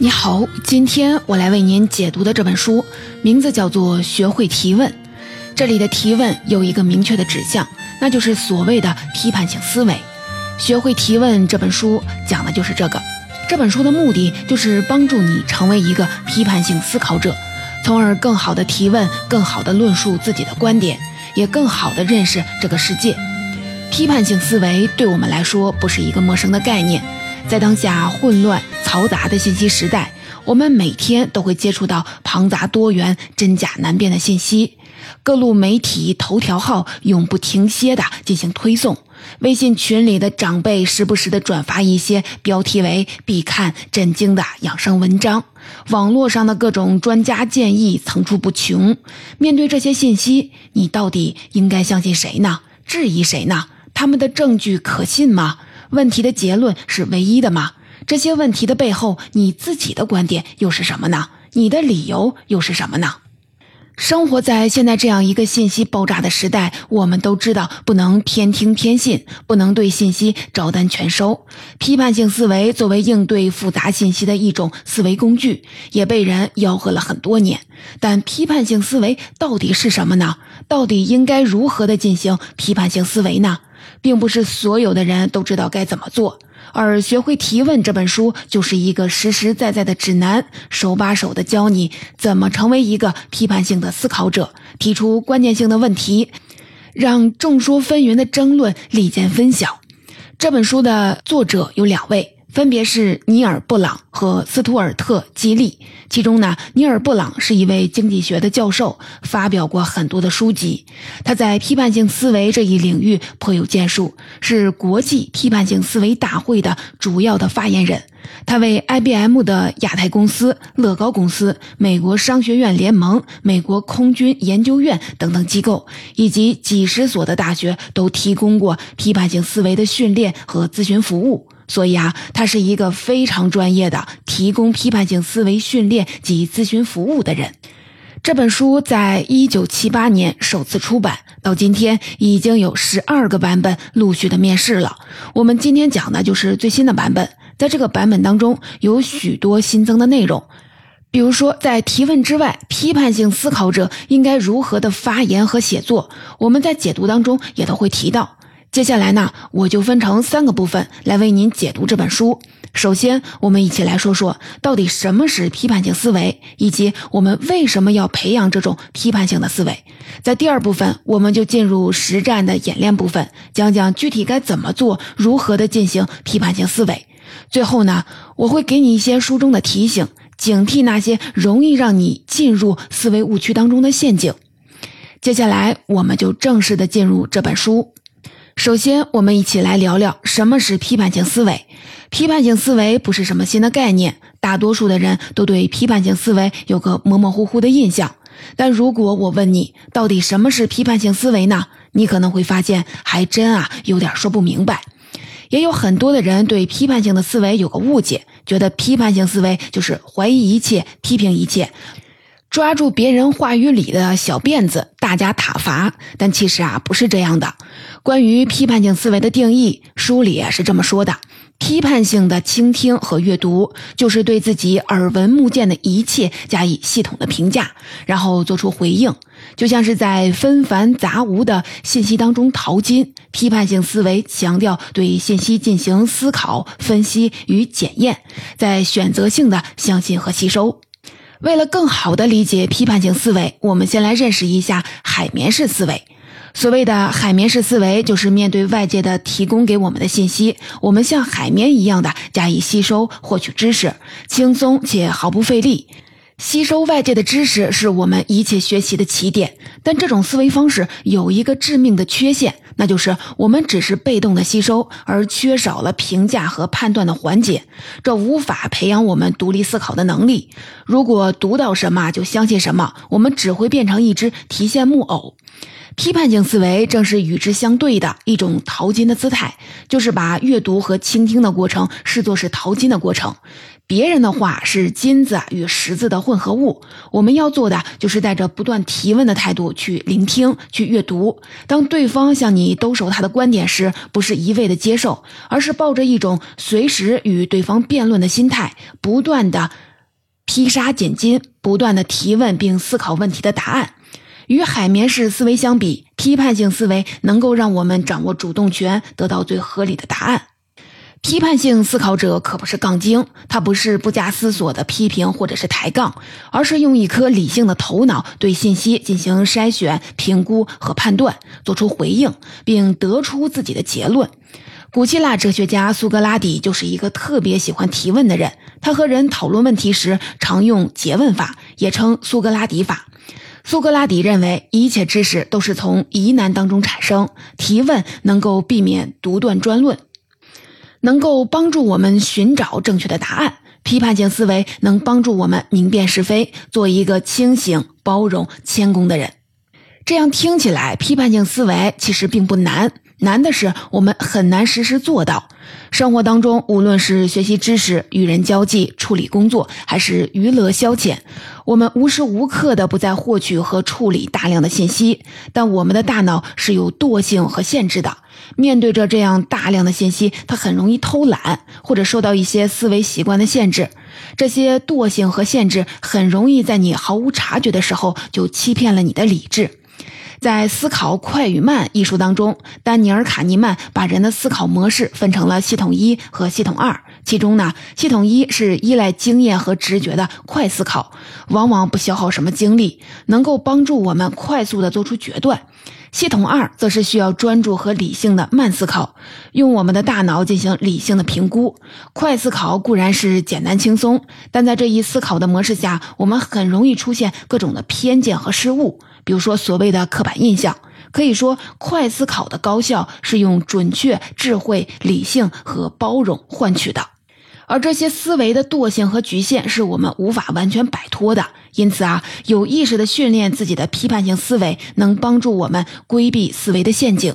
你好，今天我来为您解读的这本书名字叫做《学会提问》。这里的提问有一个明确的指向，那就是所谓的批判性思维。《学会提问》这本书讲的就是这个。这本书的目的就是帮助你成为一个批判性思考者，从而更好的提问，更好的论述自己的观点，也更好的认识这个世界。批判性思维对我们来说不是一个陌生的概念。在当下混乱嘈杂的信息时代，我们每天都会接触到庞杂多元、真假难辨的信息。各路媒体头条号永不停歇地进行推送，微信群里的长辈时不时地转发一些标题为“必看震惊”的养生文章，网络上的各种专家建议层出不穷。面对这些信息，你到底应该相信谁呢？质疑谁呢？他们的证据可信吗？问题的结论是唯一的吗？这些问题的背后，你自己的观点又是什么呢？你的理由又是什么呢？生活在现在这样一个信息爆炸的时代，我们都知道不能偏听偏信，不能对信息照单全收。批判性思维作为应对复杂信息的一种思维工具，也被人吆喝了很多年。但批判性思维到底是什么呢？到底应该如何的进行批判性思维呢？并不是所有的人都知道该怎么做，而学会提问这本书就是一个实实在在的指南，手把手的教你怎么成为一个批判性的思考者，提出关键性的问题，让众说纷纭的争论立见分晓。这本书的作者有两位。分别是尼尔·布朗和斯图尔特·基利。其中呢，尼尔·布朗是一位经济学的教授，发表过很多的书籍。他在批判性思维这一领域颇有建树，是国际批判性思维大会的主要的发言人。他为 IBM 的亚太公司、乐高公司、美国商学院联盟、美国空军研究院等等机构，以及几十所的大学都提供过批判性思维的训练和咨询服务。所以啊，他是一个非常专业的提供批判性思维训练及咨询服务的人。这本书在一九七八年首次出版，到今天已经有十二个版本陆续的面世了。我们今天讲的就是最新的版本，在这个版本当中有许多新增的内容，比如说在提问之外，批判性思考者应该如何的发言和写作，我们在解读当中也都会提到。接下来呢，我就分成三个部分来为您解读这本书。首先，我们一起来说说到底什么是批判性思维，以及我们为什么要培养这种批判性的思维。在第二部分，我们就进入实战的演练部分，讲讲具体该怎么做，如何的进行批判性思维。最后呢，我会给你一些书中的提醒，警惕那些容易让你进入思维误区当中的陷阱。接下来，我们就正式的进入这本书。首先，我们一起来聊聊什么是批判性思维。批判性思维不是什么新的概念，大多数的人都对批判性思维有个模模糊糊的印象。但如果我问你，到底什么是批判性思维呢？你可能会发现，还真啊有点说不明白。也有很多的人对批判性的思维有个误解，觉得批判性思维就是怀疑一切、批评一切。抓住别人话语里的小辫子，大加挞伐。但其实啊，不是这样的。关于批判性思维的定义，书里是这么说的：批判性的倾听和阅读，就是对自己耳闻目见的一切加以系统的评价，然后做出回应，就像是在纷繁杂无的信息当中淘金。批判性思维强调对信息进行思考、分析与检验，在选择性的相信和吸收。为了更好的理解批判性思维，我们先来认识一下海绵式思维。所谓的海绵式思维，就是面对外界的提供给我们的信息，我们像海绵一样的加以吸收、获取知识，轻松且毫不费力。吸收外界的知识是我们一切学习的起点，但这种思维方式有一个致命的缺陷。那就是我们只是被动的吸收，而缺少了评价和判断的环节，这无法培养我们独立思考的能力。如果读到什么就相信什么，我们只会变成一只提线木偶。批判性思维正是与之相对的一种淘金的姿态，就是把阅读和倾听的过程视作是淘金的过程。别人的话是金子与石子的混合物，我们要做的就是带着不断提问的态度去聆听、去阅读。当对方向你兜售他的观点时，不是一味的接受，而是抱着一种随时与对方辩论的心态，不断的劈沙拣金，不断的提问并思考问题的答案。与海绵式思维相比，批判性思维能够让我们掌握主动权，得到最合理的答案。批判性思考者可不是杠精，他不是不加思索的批评或者是抬杠，而是用一颗理性的头脑对信息进行筛选、评估和判断，做出回应，并得出自己的结论。古希腊哲学家苏格拉底就是一个特别喜欢提问的人，他和人讨论问题时常用诘问法，也称苏格拉底法。苏格拉底认为，一切知识都是从疑难当中产生，提问能够避免独断专论。能够帮助我们寻找正确的答案，批判性思维能帮助我们明辨是非，做一个清醒、包容、谦恭的人。这样听起来，批判性思维其实并不难，难的是我们很难实时做到。生活当中，无论是学习知识、与人交际、处理工作，还是娱乐消遣，我们无时无刻的不在获取和处理大量的信息，但我们的大脑是有惰性和限制的。面对着这样大量的信息，它很容易偷懒，或者受到一些思维习惯的限制。这些惰性和限制很容易在你毫无察觉的时候就欺骗了你的理智。在《思考快与慢》一书当中，丹尼尔·卡尼曼把人的思考模式分成了系统一和系统二。其中呢，系统一是依赖经验和直觉的快思考，往往不消耗什么精力，能够帮助我们快速的做出决断。系统二则是需要专注和理性的慢思考，用我们的大脑进行理性的评估。快思考固然是简单轻松，但在这一思考的模式下，我们很容易出现各种的偏见和失误，比如说所谓的刻板印象。可以说，快思考的高效是用准确、智慧、理性和包容换取的。而这些思维的惰性和局限是我们无法完全摆脱的，因此啊，有意识的训练自己的批判性思维，能帮助我们规避思维的陷阱。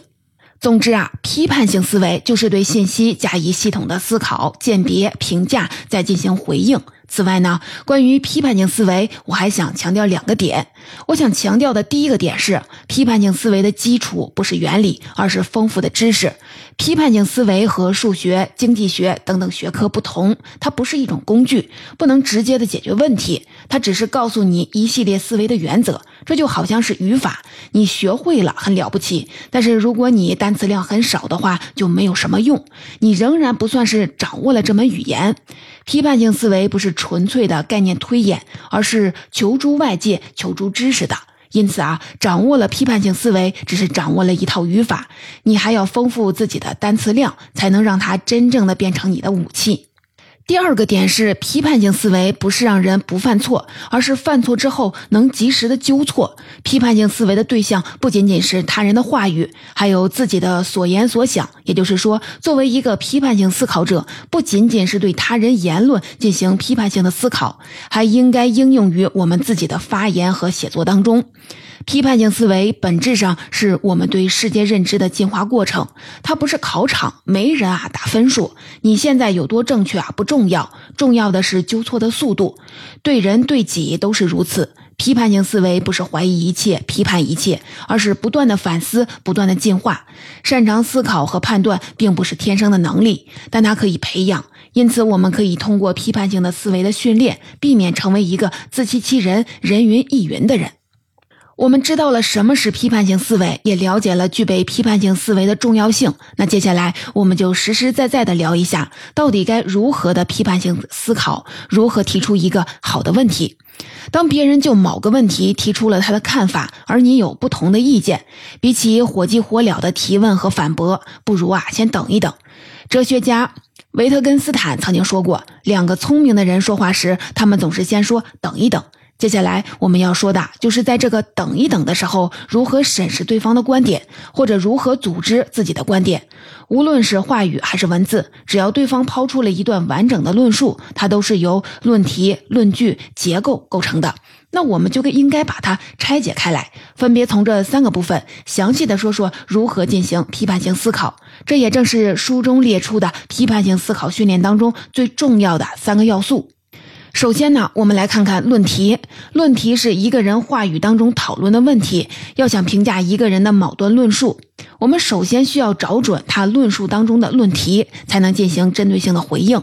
总之啊，批判性思维就是对信息加以系统的思考、鉴别、评价，再进行回应。此外呢，关于批判性思维，我还想强调两个点。我想强调的第一个点是，批判性思维的基础不是原理，而是丰富的知识。批判性思维和数学、经济学等等学科不同，它不是一种工具，不能直接的解决问题。它只是告诉你一系列思维的原则。这就好像是语法，你学会了很了不起，但是如果你单词量很少的话，就没有什么用，你仍然不算是掌握了这门语言。批判性思维不是纯粹的概念推演，而是求助外界、求助知识的。因此啊，掌握了批判性思维，只是掌握了一套语法，你还要丰富自己的单词量，才能让它真正的变成你的武器。第二个点是，批判性思维不是让人不犯错，而是犯错之后能及时的纠错。批判性思维的对象不仅仅是他人的话语，还有自己的所言所想。也就是说，作为一个批判性思考者，不仅仅是对他人言论进行批判性的思考，还应该应用于我们自己的发言和写作当中。批判性思维本质上是我们对世界认知的进化过程，它不是考场，没人啊打分数。你现在有多正确啊不重要，重要的是纠错的速度。对人对己都是如此。批判性思维不是怀疑一切、批判一切，而是不断的反思、不断的进化。擅长思考和判断并不是天生的能力，但它可以培养。因此，我们可以通过批判性的思维的训练，避免成为一个自欺欺人、人云亦云的人。我们知道了什么是批判性思维，也了解了具备批判性思维的重要性。那接下来，我们就实实在在的聊一下，到底该如何的批判性思考，如何提出一个好的问题。当别人就某个问题提出了他的看法，而你有不同的意见，比起火急火燎的提问和反驳，不如啊先等一等。哲学家维特根斯坦曾经说过，两个聪明的人说话时，他们总是先说等一等。接下来我们要说的就是在这个等一等的时候，如何审视对方的观点，或者如何组织自己的观点。无论是话语还是文字，只要对方抛出了一段完整的论述，它都是由论题、论据、结构构成的。那我们就应该把它拆解开来，分别从这三个部分详细的说说如何进行批判性思考。这也正是书中列出的批判性思考训练当中最重要的三个要素。首先呢，我们来看看论题。论题是一个人话语当中讨论的问题。要想评价一个人的某段论述，我们首先需要找准他论述当中的论题，才能进行针对性的回应。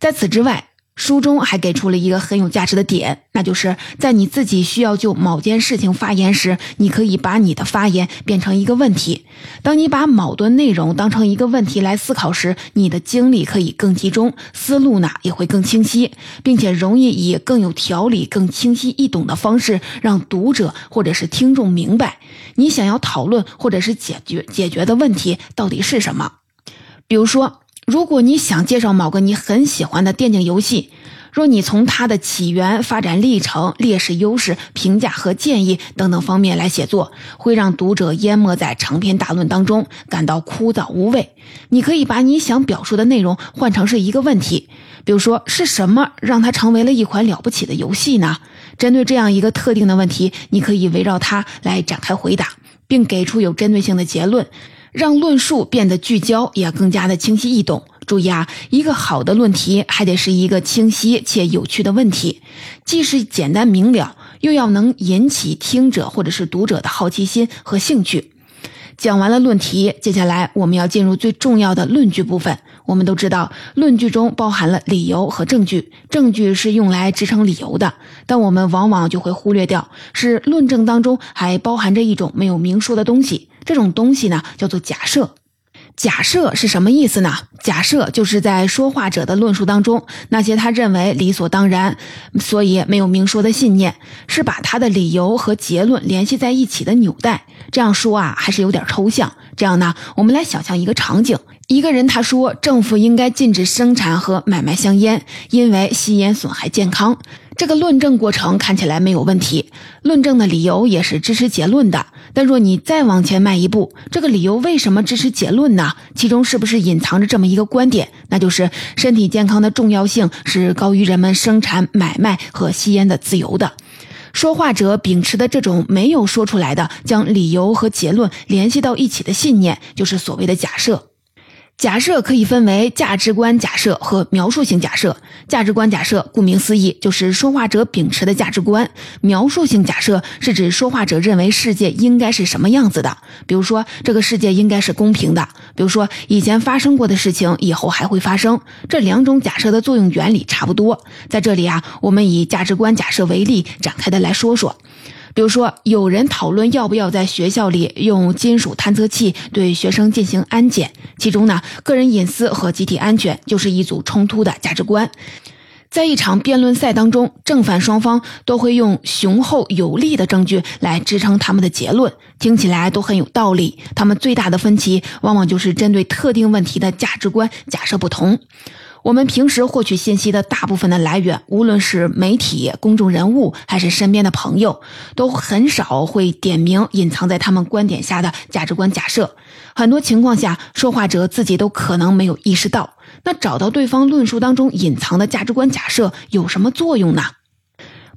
在此之外，书中还给出了一个很有价值的点，那就是在你自己需要就某件事情发言时，你可以把你的发言变成一个问题。当你把某段内容当成一个问题来思考时，你的精力可以更集中，思路呢也会更清晰，并且容易以更有条理、更清晰易懂的方式让读者或者是听众明白你想要讨论或者是解决解决的问题到底是什么。比如说。如果你想介绍某个你很喜欢的电竞游戏，若你从它的起源、发展历程、劣势、优势、评价和建议等等方面来写作，会让读者淹没在长篇大论当中，感到枯燥无味。你可以把你想表述的内容换成是一个问题，比如说是什么让它成为了一款了不起的游戏呢？针对这样一个特定的问题，你可以围绕它来展开回答，并给出有针对性的结论。让论述变得聚焦，也更加的清晰易懂。注意啊，一个好的论题还得是一个清晰且有趣的问题，既是简单明了，又要能引起听者或者是读者的好奇心和兴趣。讲完了论题，接下来我们要进入最重要的论据部分。我们都知道，论据中包含了理由和证据，证据是用来支撑理由的，但我们往往就会忽略掉，是论证当中还包含着一种没有明说的东西。这种东西呢，叫做假设。假设是什么意思呢？假设就是在说话者的论述当中，那些他认为理所当然，所以没有明说的信念，是把他的理由和结论联系在一起的纽带。这样说啊，还是有点抽象。这样呢，我们来想象一个场景：一个人他说政府应该禁止生产和买卖香烟，因为吸烟损害健康。这个论证过程看起来没有问题，论证的理由也是支持结论的。但若你再往前迈一步，这个理由为什么支持结论呢？其中是不是隐藏着这么一个观点，那就是身体健康的重要性是高于人们生产、买卖和吸烟的自由的？说话者秉持的这种没有说出来的将理由和结论联系到一起的信念，就是所谓的假设。假设可以分为价值观假设和描述性假设。价值观假设顾名思义，就是说话者秉持的价值观；描述性假设是指说话者认为世界应该是什么样子的。比如说，这个世界应该是公平的；比如说，以前发生过的事情以后还会发生。这两种假设的作用原理差不多。在这里啊，我们以价值观假设为例展开的来说说。比如说，有人讨论要不要在学校里用金属探测器对学生进行安检，其中呢，个人隐私和集体安全就是一组冲突的价值观。在一场辩论赛当中，正反双方都会用雄厚有力的证据来支撑他们的结论，听起来都很有道理。他们最大的分歧，往往就是针对特定问题的价值观假设不同。我们平时获取信息的大部分的来源，无论是媒体、公众人物，还是身边的朋友，都很少会点名隐藏在他们观点下的价值观假设。很多情况下，说话者自己都可能没有意识到。那找到对方论述当中隐藏的价值观假设有什么作用呢？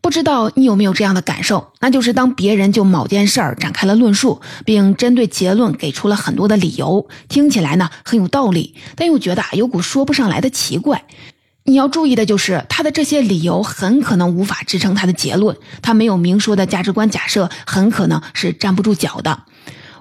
不知道你有没有这样的感受？那就是当别人就某件事儿展开了论述，并针对结论给出了很多的理由，听起来呢很有道理，但又觉得有股说不上来的奇怪。你要注意的就是，他的这些理由很可能无法支撑他的结论，他没有明说的价值观假设很可能是站不住脚的。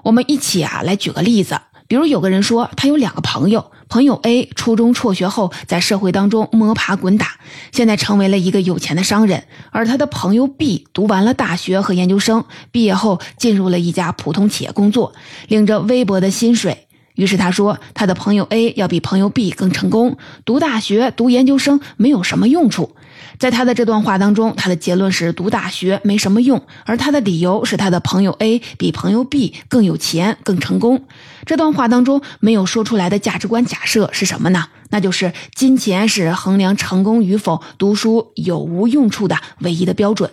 我们一起啊来举个例子，比如有个人说他有两个朋友。朋友 A 初中辍学后，在社会当中摸爬滚打，现在成为了一个有钱的商人。而他的朋友 B 读完了大学和研究生，毕业后进入了一家普通企业工作，领着微薄的薪水。于是他说，他的朋友 A 要比朋友 B 更成功，读大学、读研究生没有什么用处。在他的这段话当中，他的结论是读大学没什么用，而他的理由是他的朋友 A 比朋友 B 更有钱、更成功。这段话当中没有说出来的价值观假设是什么呢？那就是金钱是衡量成功与否、读书有无用处的唯一的标准。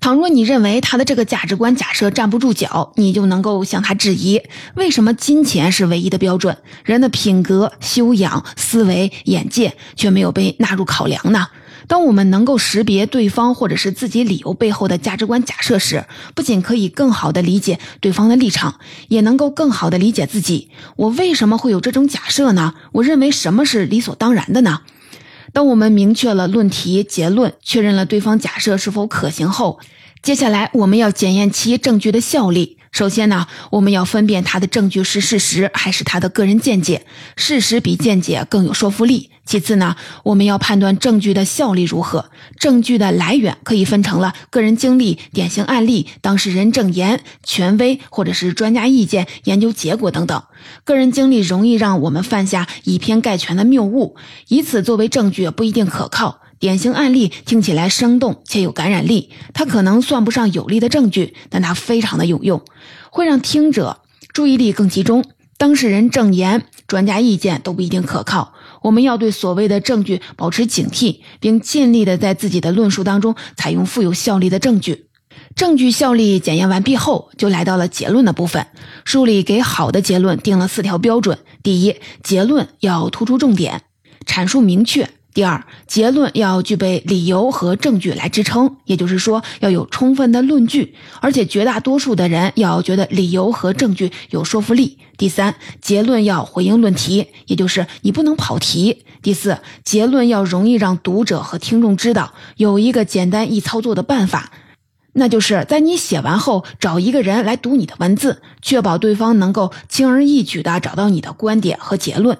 倘若你认为他的这个价值观假设站不住脚，你就能够向他质疑：为什么金钱是唯一的标准，人的品格、修养、思维、眼界却没有被纳入考量呢？当我们能够识别对方或者是自己理由背后的价值观假设时，不仅可以更好的理解对方的立场，也能够更好的理解自己。我为什么会有这种假设呢？我认为什么是理所当然的呢？当我们明确了论题结论，确认了对方假设是否可行后，接下来我们要检验其证据的效力。首先呢，我们要分辨他的证据是事实还是他的个人见解，事实比见解更有说服力。其次呢，我们要判断证据的效力如何。证据的来源可以分成了个人经历、典型案例、当事人证言、权威或者是专家意见、研究结果等等。个人经历容易让我们犯下以偏概全的谬误，以此作为证据不一定可靠。典型案例听起来生动且有感染力，它可能算不上有力的证据，但它非常的有用，会让听者注意力更集中。当事人证言、专家意见都不一定可靠，我们要对所谓的证据保持警惕，并尽力的在自己的论述当中采用富有效力的证据。证据效力检验完毕后，就来到了结论的部分。书里给好的结论定了四条标准：第一，结论要突出重点，阐述明确。第二，结论要具备理由和证据来支撑，也就是说要有充分的论据，而且绝大多数的人要觉得理由和证据有说服力。第三，结论要回应论题，也就是你不能跑题。第四，结论要容易让读者和听众知道，有一个简单易操作的办法，那就是在你写完后找一个人来读你的文字，确保对方能够轻而易举地找到你的观点和结论。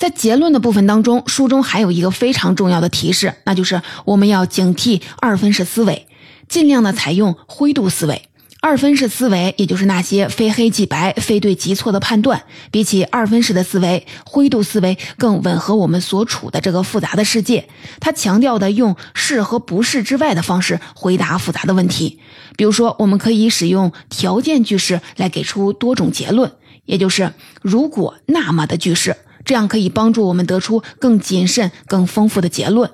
在结论的部分当中，书中还有一个非常重要的提示，那就是我们要警惕二分式思维，尽量的采用灰度思维。二分式思维，也就是那些非黑即白、非对即错的判断，比起二分式的思维，灰度思维更吻合我们所处的这个复杂的世界。它强调的用是和不是之外的方式回答复杂的问题。比如说，我们可以使用条件句式来给出多种结论，也就是如果那么的句式。这样可以帮助我们得出更谨慎、更丰富的结论。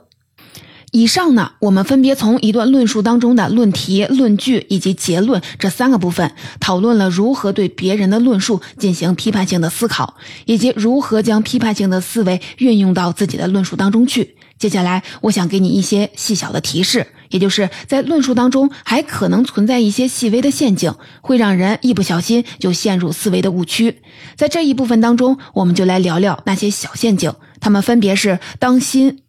以上呢，我们分别从一段论述当中的论题、论据以及结论这三个部分，讨论了如何对别人的论述进行批判性的思考，以及如何将批判性的思维运用到自己的论述当中去。接下来，我想给你一些细小的提示，也就是在论述当中还可能存在一些细微的陷阱，会让人一不小心就陷入思维的误区。在这一部分当中，我们就来聊聊那些小陷阱，它们分别是：当心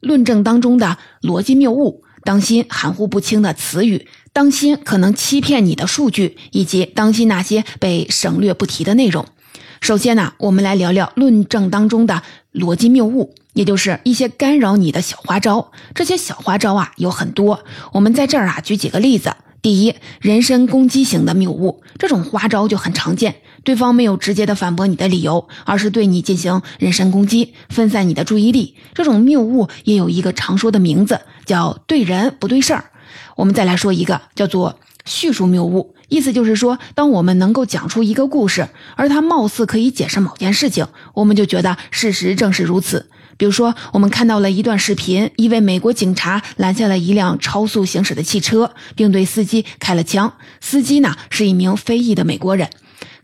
论证当中的逻辑谬误，当心含糊不清的词语，当心可能欺骗你的数据，以及当心那些被省略不提的内容。首先呢，我们来聊聊论证当中的逻辑谬误。也就是一些干扰你的小花招，这些小花招啊有很多。我们在这儿啊举几个例子。第一，人身攻击型的谬误，这种花招就很常见。对方没有直接的反驳你的理由，而是对你进行人身攻击，分散你的注意力。这种谬误也有一个常说的名字，叫对人不对事儿。我们再来说一个，叫做叙述谬误。意思就是说，当我们能够讲出一个故事，而它貌似可以解释某件事情，我们就觉得事实正是如此。比如说，我们看到了一段视频，一位美国警察拦下了一辆超速行驶的汽车，并对司机开了枪。司机呢是一名非裔的美国人。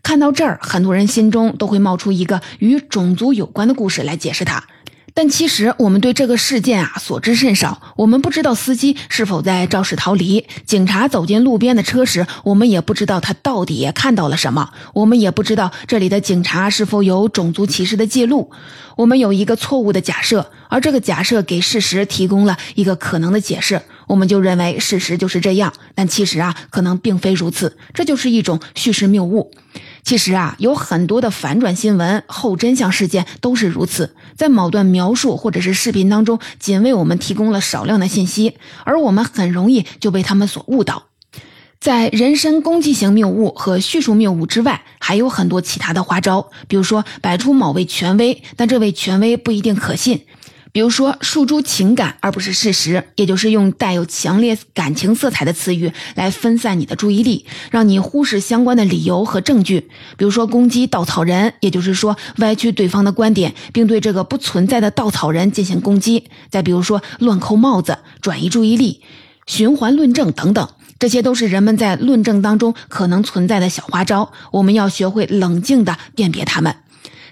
看到这儿，很多人心中都会冒出一个与种族有关的故事来解释它。但其实我们对这个事件啊所知甚少，我们不知道司机是否在肇事逃离。警察走进路边的车时，我们也不知道他到底看到了什么。我们也不知道这里的警察是否有种族歧视的记录。我们有一个错误的假设，而这个假设给事实提供了一个可能的解释，我们就认为事实就是这样。但其实啊，可能并非如此，这就是一种叙事谬误。其实啊，有很多的反转新闻、后真相事件都是如此，在某段描述或者是视频当中，仅为我们提供了少量的信息，而我们很容易就被他们所误导。在人身攻击型谬误和叙述谬误之外，还有很多其他的花招，比如说摆出某位权威，但这位权威不一定可信。比如说，诉诸情感而不是事实，也就是用带有强烈感情色彩的词语来分散你的注意力，让你忽视相关的理由和证据。比如说，攻击稻草人，也就是说歪曲对方的观点，并对这个不存在的稻草人进行攻击。再比如说，乱扣帽子，转移注意力，循环论证等等，这些都是人们在论证当中可能存在的小花招，我们要学会冷静地辨别它们。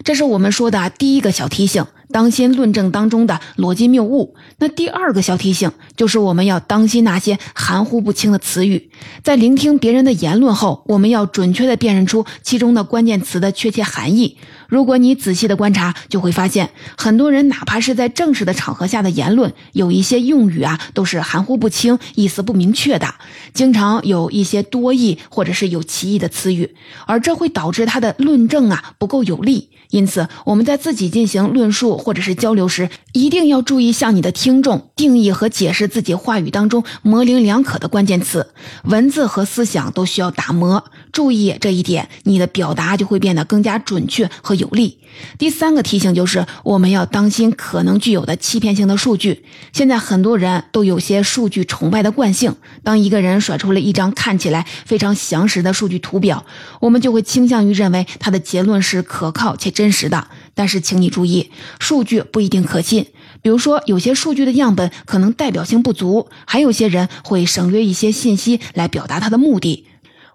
这是我们说的第一个小提醒。当心论证当中的逻辑谬误。那第二个小提醒就是我们要当心那些含糊不清的词语。在聆听别人的言论后，我们要准确地辨认出其中的关键词的确切含义。如果你仔细的观察，就会发现很多人哪怕是在正式的场合下的言论，有一些用语啊都是含糊不清、意思不明确的，经常有一些多义或者是有歧义的词语，而这会导致他的论证啊不够有力。因此，我们在自己进行论述或者是交流时，一定要注意向你的听众定义和解释自己话语当中模棱两可的关键词，文字和思想都需要打磨。注意这一点，你的表达就会变得更加准确和有力。第三个提醒就是，我们要当心可能具有的欺骗性的数据。现在很多人都有些数据崇拜的惯性，当一个人甩出了一张看起来非常详实的数据图表，我们就会倾向于认为他的结论是可靠且真实的。但是，请你注意，数据不一定可信。比如说，有些数据的样本可能代表性不足，还有些人会省略一些信息来表达他的目的。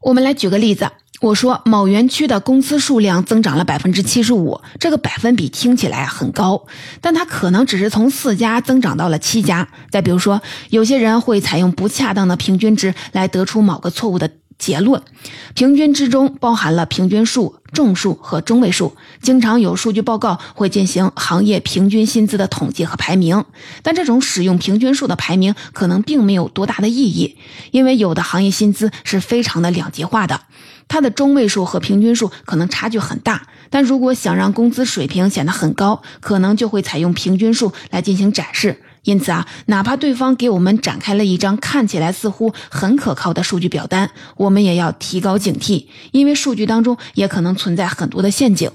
我们来举个例子，我说某园区的公司数量增长了百分之七十五，这个百分比听起来很高，但它可能只是从四家增长到了七家。再比如说，有些人会采用不恰当的平均值来得出某个错误的。结论，平均之中包含了平均数、众数和中位数。经常有数据报告会进行行业平均薪资的统计和排名，但这种使用平均数的排名可能并没有多大的意义，因为有的行业薪资是非常的两极化的，它的中位数和平均数可能差距很大。但如果想让工资水平显得很高，可能就会采用平均数来进行展示。因此啊，哪怕对方给我们展开了一张看起来似乎很可靠的数据表单，我们也要提高警惕，因为数据当中也可能存在很多的陷阱。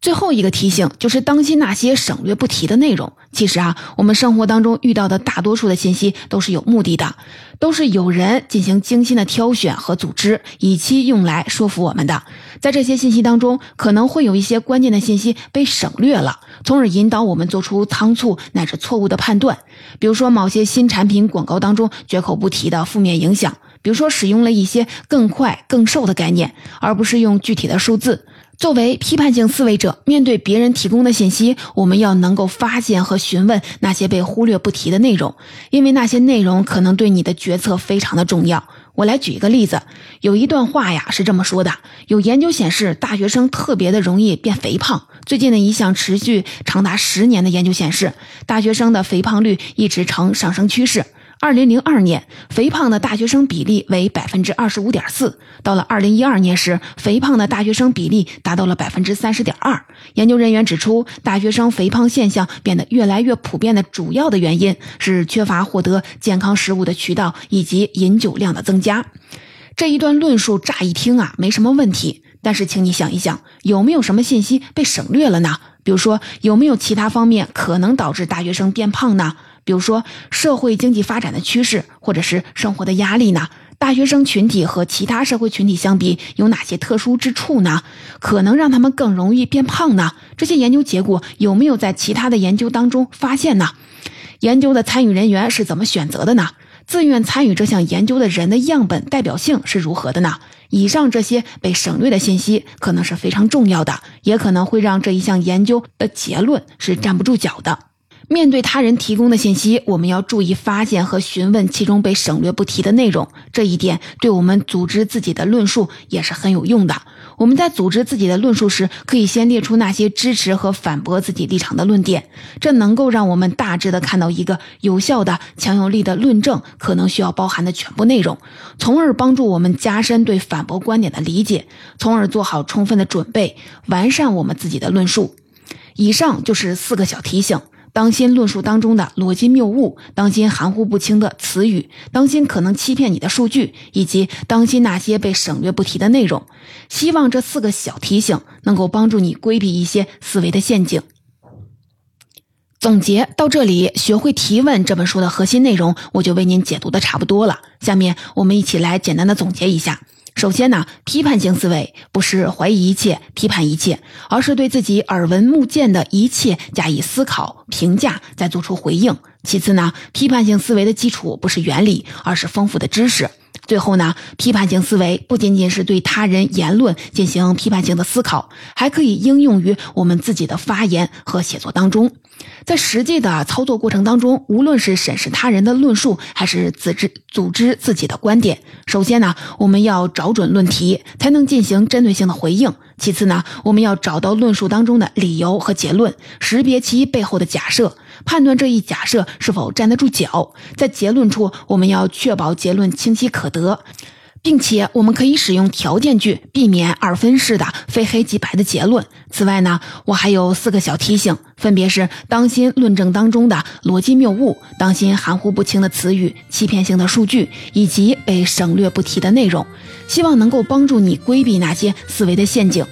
最后一个提醒就是当心那些省略不提的内容。其实啊，我们生活当中遇到的大多数的信息都是有目的的，都是有人进行精心的挑选和组织，以期用来说服我们的。在这些信息当中，可能会有一些关键的信息被省略了，从而引导我们做出仓促乃至错误的判断。比如说，某些新产品广告当中绝口不提的负面影响，比如说使用了一些更快、更瘦的概念，而不是用具体的数字。作为批判性思维者，面对别人提供的信息，我们要能够发现和询问那些被忽略不提的内容，因为那些内容可能对你的决策非常的重要。我来举一个例子，有一段话呀是这么说的：有研究显示，大学生特别的容易变肥胖。最近的一项持续长达十年的研究显示，大学生的肥胖率一直呈上升趋势。二零零二年，肥胖的大学生比例为百分之二十五点四。到了二零一二年时，肥胖的大学生比例达到了百分之三十点二。研究人员指出，大学生肥胖现象变得越来越普遍的主要的原因是缺乏获得健康食物的渠道以及饮酒量的增加。这一段论述乍一听啊没什么问题，但是请你想一想，有没有什么信息被省略了呢？比如说，有没有其他方面可能导致大学生变胖呢？比如说社会经济发展的趋势，或者是生活的压力呢？大学生群体和其他社会群体相比，有哪些特殊之处呢？可能让他们更容易变胖呢？这些研究结果有没有在其他的研究当中发现呢？研究的参与人员是怎么选择的呢？自愿参与这项研究的人的样本代表性是如何的呢？以上这些被省略的信息可能是非常重要的，也可能会让这一项研究的结论是站不住脚的。面对他人提供的信息，我们要注意发现和询问其中被省略不提的内容。这一点对我们组织自己的论述也是很有用的。我们在组织自己的论述时，可以先列出那些支持和反驳自己立场的论点，这能够让我们大致的看到一个有效的、强有力的论证可能需要包含的全部内容，从而帮助我们加深对反驳观点的理解，从而做好充分的准备，完善我们自己的论述。以上就是四个小提醒。当心论述当中的逻辑谬误，当心含糊不清的词语，当心可能欺骗你的数据，以及当心那些被省略不提的内容。希望这四个小提醒能够帮助你规避一些思维的陷阱。总结到这里，学会提问这本书的核心内容，我就为您解读的差不多了。下面我们一起来简单的总结一下。首先呢，批判性思维不是怀疑一切、批判一切，而是对自己耳闻目见的一切加以思考、评价，再做出回应，其次呢，批判性思维的基础不是原理，而是丰富的知识。最后呢，批判性思维不仅仅是对他人言论进行批判性的思考，还可以应用于我们自己的发言和写作当中。在实际的操作过程当中，无论是审视他人的论述，还是组织组织自己的观点，首先呢，我们要找准论题，才能进行针对性的回应。其次呢，我们要找到论述当中的理由和结论，识别其背后的假设，判断这一假设是否站得住脚。在结论处，我们要确保结论清晰可得。并且我们可以使用条件句，避免二分式的非黑即白的结论。此外呢，我还有四个小提醒，分别是当心论证当中的逻辑谬误，当心含糊不清的词语、欺骗性的数据以及被省略不提的内容。希望能够帮助你规避那些思维的陷阱。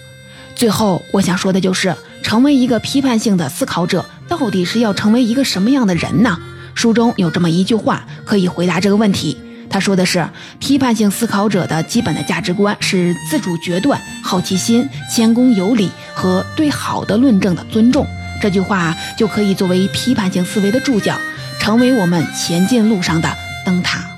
最后，我想说的就是，成为一个批判性的思考者，到底是要成为一个什么样的人呢？书中有这么一句话，可以回答这个问题。他说的是，批判性思考者的基本的价值观是自主决断、好奇心、谦恭有礼和对好的论证的尊重。这句话就可以作为批判性思维的注脚，成为我们前进路上的灯塔。